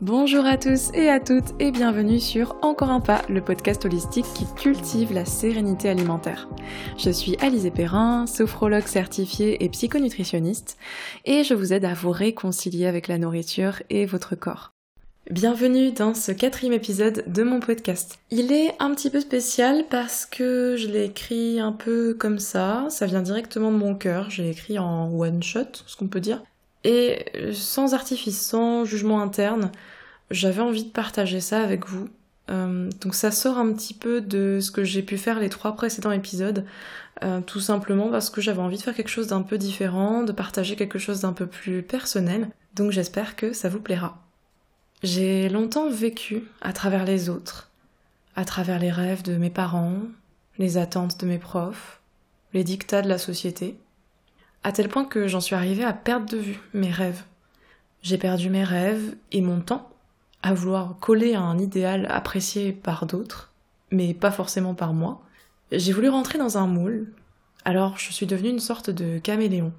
Bonjour à tous et à toutes et bienvenue sur Encore un pas, le podcast holistique qui cultive la sérénité alimentaire. Je suis Alizé Perrin, sophrologue certifiée et psychonutritionniste et je vous aide à vous réconcilier avec la nourriture et votre corps. Bienvenue dans ce quatrième épisode de mon podcast. Il est un petit peu spécial parce que je l'ai écrit un peu comme ça, ça vient directement de mon cœur, j'ai écrit en one shot, ce qu'on peut dire. Et sans artifice, sans jugement interne, j'avais envie de partager ça avec vous. Euh, donc ça sort un petit peu de ce que j'ai pu faire les trois précédents épisodes, euh, tout simplement parce que j'avais envie de faire quelque chose d'un peu différent, de partager quelque chose d'un peu plus personnel. Donc j'espère que ça vous plaira. J'ai longtemps vécu à travers les autres, à travers les rêves de mes parents, les attentes de mes profs, les dictats de la société, à tel point que j'en suis arrivée à perdre de vue mes rêves. J'ai perdu mes rêves et mon temps à vouloir coller à un idéal apprécié par d'autres, mais pas forcément par moi. J'ai voulu rentrer dans un moule, alors je suis devenue une sorte de caméléon.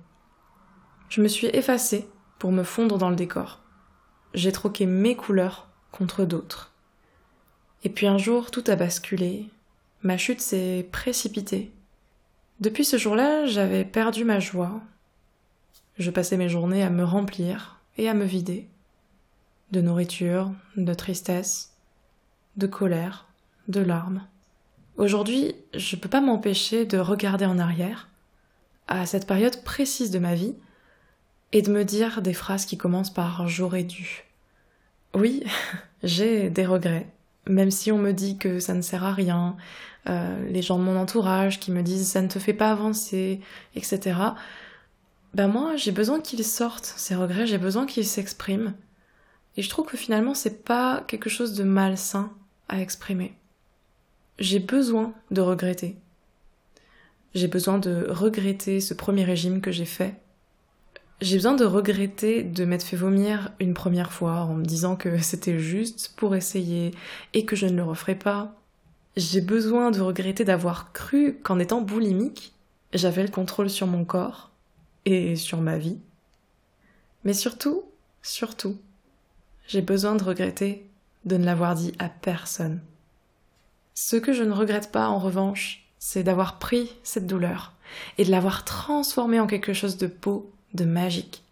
Je me suis effacée pour me fondre dans le décor j'ai troqué mes couleurs contre d'autres. Et puis un jour, tout a basculé. Ma chute s'est précipitée. Depuis ce jour-là, j'avais perdu ma joie. Je passais mes journées à me remplir et à me vider. De nourriture, de tristesse, de colère, de larmes. Aujourd'hui, je peux pas m'empêcher de regarder en arrière, à cette période précise de ma vie, et de me dire des phrases qui commencent par j'aurais dû. Oui, j'ai des regrets. Même si on me dit que ça ne sert à rien, euh, les gens de mon entourage qui me disent ça ne te fait pas avancer, etc. Ben moi, j'ai besoin qu'ils sortent, ces regrets, j'ai besoin qu'ils s'expriment. Et je trouve que finalement, c'est pas quelque chose de malsain à exprimer. J'ai besoin de regretter. J'ai besoin de regretter ce premier régime que j'ai fait, j'ai besoin de regretter de m'être fait vomir une première fois en me disant que c'était juste pour essayer et que je ne le referai pas. J'ai besoin de regretter d'avoir cru qu'en étant boulimique, j'avais le contrôle sur mon corps et sur ma vie. Mais surtout, surtout, j'ai besoin de regretter de ne l'avoir dit à personne. Ce que je ne regrette pas en revanche, c'est d'avoir pris cette douleur et de l'avoir transformée en quelque chose de beau de magique.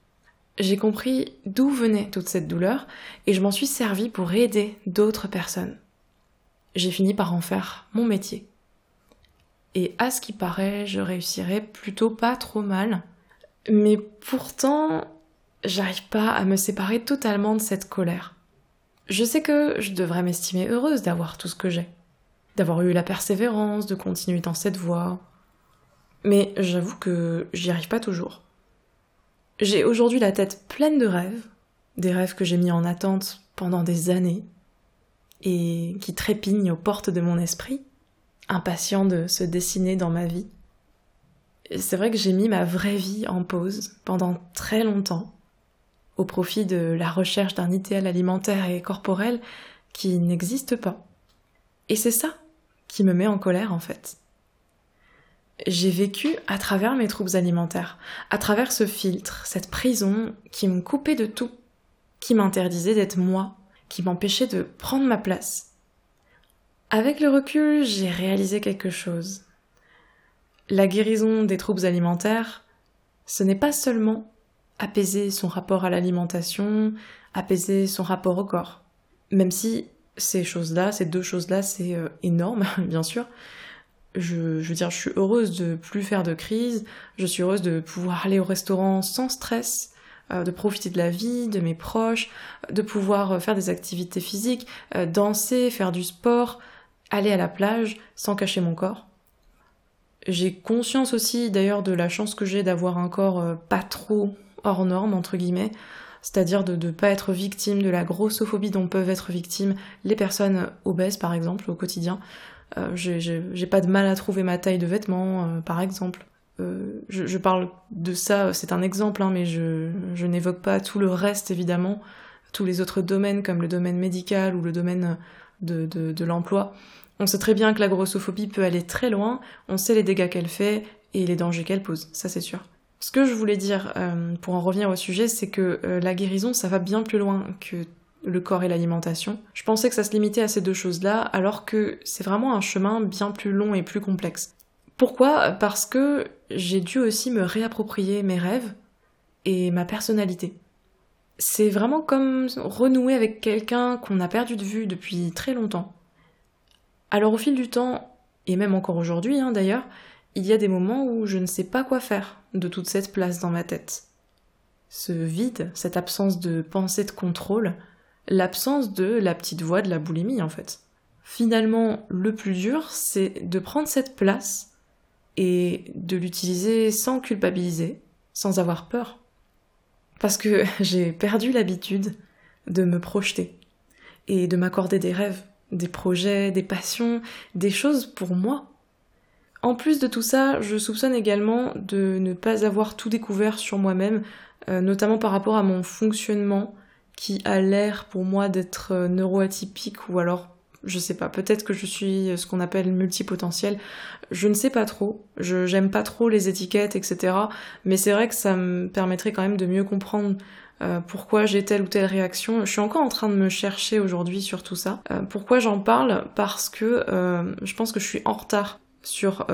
J'ai compris d'où venait toute cette douleur et je m'en suis servi pour aider d'autres personnes. J'ai fini par en faire mon métier. Et à ce qui paraît, je réussirais plutôt pas trop mal. Mais pourtant, j'arrive pas à me séparer totalement de cette colère. Je sais que je devrais m'estimer heureuse d'avoir tout ce que j'ai, d'avoir eu la persévérance, de continuer dans cette voie. Mais j'avoue que j'y arrive pas toujours. J'ai aujourd'hui la tête pleine de rêves, des rêves que j'ai mis en attente pendant des années et qui trépignent aux portes de mon esprit, impatient de se dessiner dans ma vie. C'est vrai que j'ai mis ma vraie vie en pause pendant très longtemps, au profit de la recherche d'un idéal alimentaire et corporel qui n'existe pas. Et c'est ça qui me met en colère en fait j'ai vécu à travers mes troubles alimentaires, à travers ce filtre, cette prison qui me coupait de tout, qui m'interdisait d'être moi, qui m'empêchait de prendre ma place. Avec le recul, j'ai réalisé quelque chose. La guérison des troubles alimentaires, ce n'est pas seulement apaiser son rapport à l'alimentation, apaiser son rapport au corps. Même si ces choses-là, ces deux choses-là, c'est euh, énorme, bien sûr, je, veux dire, je suis heureuse de plus faire de crise, je suis heureuse de pouvoir aller au restaurant sans stress, euh, de profiter de la vie, de mes proches, de pouvoir euh, faire des activités physiques, euh, danser, faire du sport, aller à la plage sans cacher mon corps. J'ai conscience aussi d'ailleurs de la chance que j'ai d'avoir un corps pas trop hors norme, entre guillemets, c'est-à-dire de ne pas être victime de la grossophobie dont peuvent être victimes les personnes obèses par exemple au quotidien. Euh, j'ai pas de mal à trouver ma taille de vêtements, euh, par exemple. Euh, je, parle de ça, c'est un exemple, hein, mais je, n'évoque pas tout le reste, évidemment, tous les autres domaines, comme le domaine médical ou le domaine de, de l'emploi. On sait très bien que la grossophobie peut aller très loin, on sait les dégâts qu'elle fait et les dangers qu'elle pose, ça c'est sûr. Ce que je voulais dire, pour en revenir au sujet, c'est que la guérison, ça va bien plus loin que le corps et l'alimentation. Je pensais que ça se limitait à ces deux choses-là, alors que c'est vraiment un chemin bien plus long et plus complexe. Pourquoi? Parce que j'ai dû aussi me réapproprier mes rêves et ma personnalité. C'est vraiment comme renouer avec quelqu'un qu'on a perdu de vue depuis très longtemps. Alors au fil du temps, et même encore aujourd'hui hein, d'ailleurs, il y a des moments où je ne sais pas quoi faire de toute cette place dans ma tête. Ce vide, cette absence de pensée de contrôle, l'absence de la petite voix de la boulimie en fait. Finalement, le plus dur, c'est de prendre cette place et de l'utiliser sans culpabiliser, sans avoir peur. Parce que j'ai perdu l'habitude de me projeter et de m'accorder des rêves, des projets, des passions, des choses pour moi. En plus de tout ça, je soupçonne également de ne pas avoir tout découvert sur moi-même, euh, notamment par rapport à mon fonctionnement, qui a l'air pour moi d'être euh, neuroatypique ou alors je sais pas, peut-être que je suis ce qu'on appelle multipotentiel. Je ne sais pas trop. J'aime pas trop les étiquettes, etc. Mais c'est vrai que ça me permettrait quand même de mieux comprendre euh, pourquoi j'ai telle ou telle réaction. Je suis encore en train de me chercher aujourd'hui sur tout ça. Euh, pourquoi j'en parle? Parce que euh, je pense que je suis en retard sur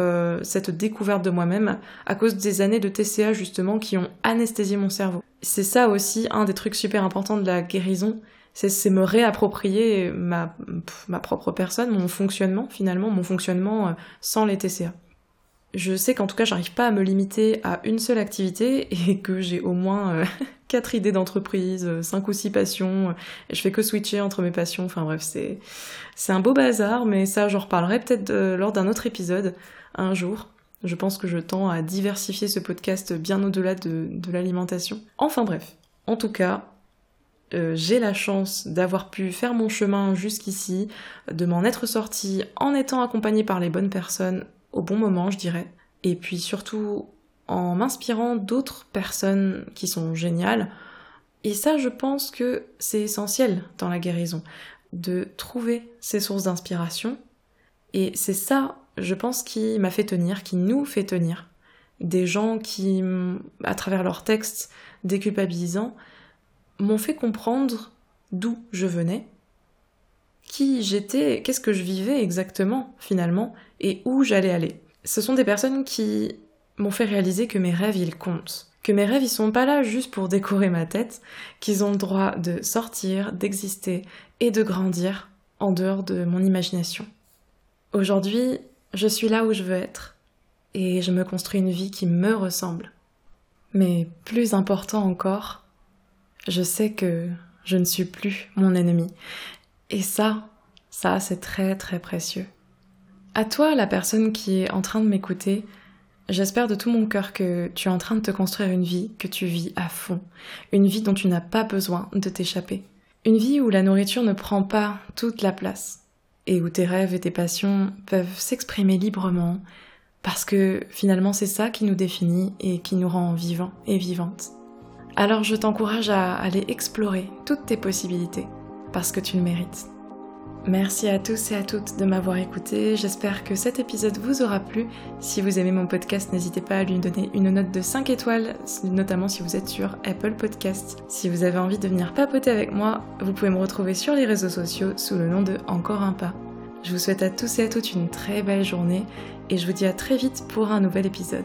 cette découverte de moi-même à cause des années de TCA justement qui ont anesthésié mon cerveau. C'est ça aussi un des trucs super importants de la guérison, c'est me réapproprier ma, ma propre personne, mon fonctionnement finalement, mon fonctionnement euh, sans les TCA. Je sais qu'en tout cas, j'arrive pas à me limiter à une seule activité et que j'ai au moins euh, quatre idées d'entreprise, euh, cinq ou six passions, et je fais que switcher entre mes passions. Enfin bref, c'est un beau bazar, mais ça, j'en reparlerai peut-être lors d'un autre épisode un jour. Je pense que je tends à diversifier ce podcast bien au-delà de, de l'alimentation. Enfin bref, en tout cas, euh, j'ai la chance d'avoir pu faire mon chemin jusqu'ici, de m'en être sortie en étant accompagnée par les bonnes personnes au bon moment, je dirais. Et puis surtout en m'inspirant d'autres personnes qui sont géniales. Et ça, je pense que c'est essentiel dans la guérison, de trouver ces sources d'inspiration. Et c'est ça, je pense, qui m'a fait tenir, qui nous fait tenir. Des gens qui, à travers leurs textes déculpabilisants, m'ont fait comprendre d'où je venais, qui j'étais, qu'est-ce que je vivais exactement finalement, et où j'allais aller. Ce sont des personnes qui m'ont fait réaliser que mes rêves, ils comptent. Que mes rêves, ils sont pas là juste pour décorer ma tête, qu'ils ont le droit de sortir, d'exister et de grandir en dehors de mon imagination. Aujourd'hui, je suis là où je veux être, et je me construis une vie qui me ressemble. Mais plus important encore, je sais que je ne suis plus mon ennemi. Et ça, ça, c'est très très précieux. À toi, la personne qui est en train de m'écouter, j'espère de tout mon cœur que tu es en train de te construire une vie que tu vis à fond, une vie dont tu n'as pas besoin de t'échapper, une vie où la nourriture ne prend pas toute la place, et où tes rêves et tes passions peuvent s'exprimer librement, parce que finalement c'est ça qui nous définit et qui nous rend vivants et vivantes. Alors je t'encourage à aller explorer toutes tes possibilités, parce que tu le mérites. Merci à tous et à toutes de m'avoir écouté. J'espère que cet épisode vous aura plu. Si vous aimez mon podcast, n'hésitez pas à lui donner une note de 5 étoiles, notamment si vous êtes sur Apple Podcast. Si vous avez envie de venir papoter avec moi, vous pouvez me retrouver sur les réseaux sociaux sous le nom de Encore un pas. Je vous souhaite à tous et à toutes une très belle journée et je vous dis à très vite pour un nouvel épisode.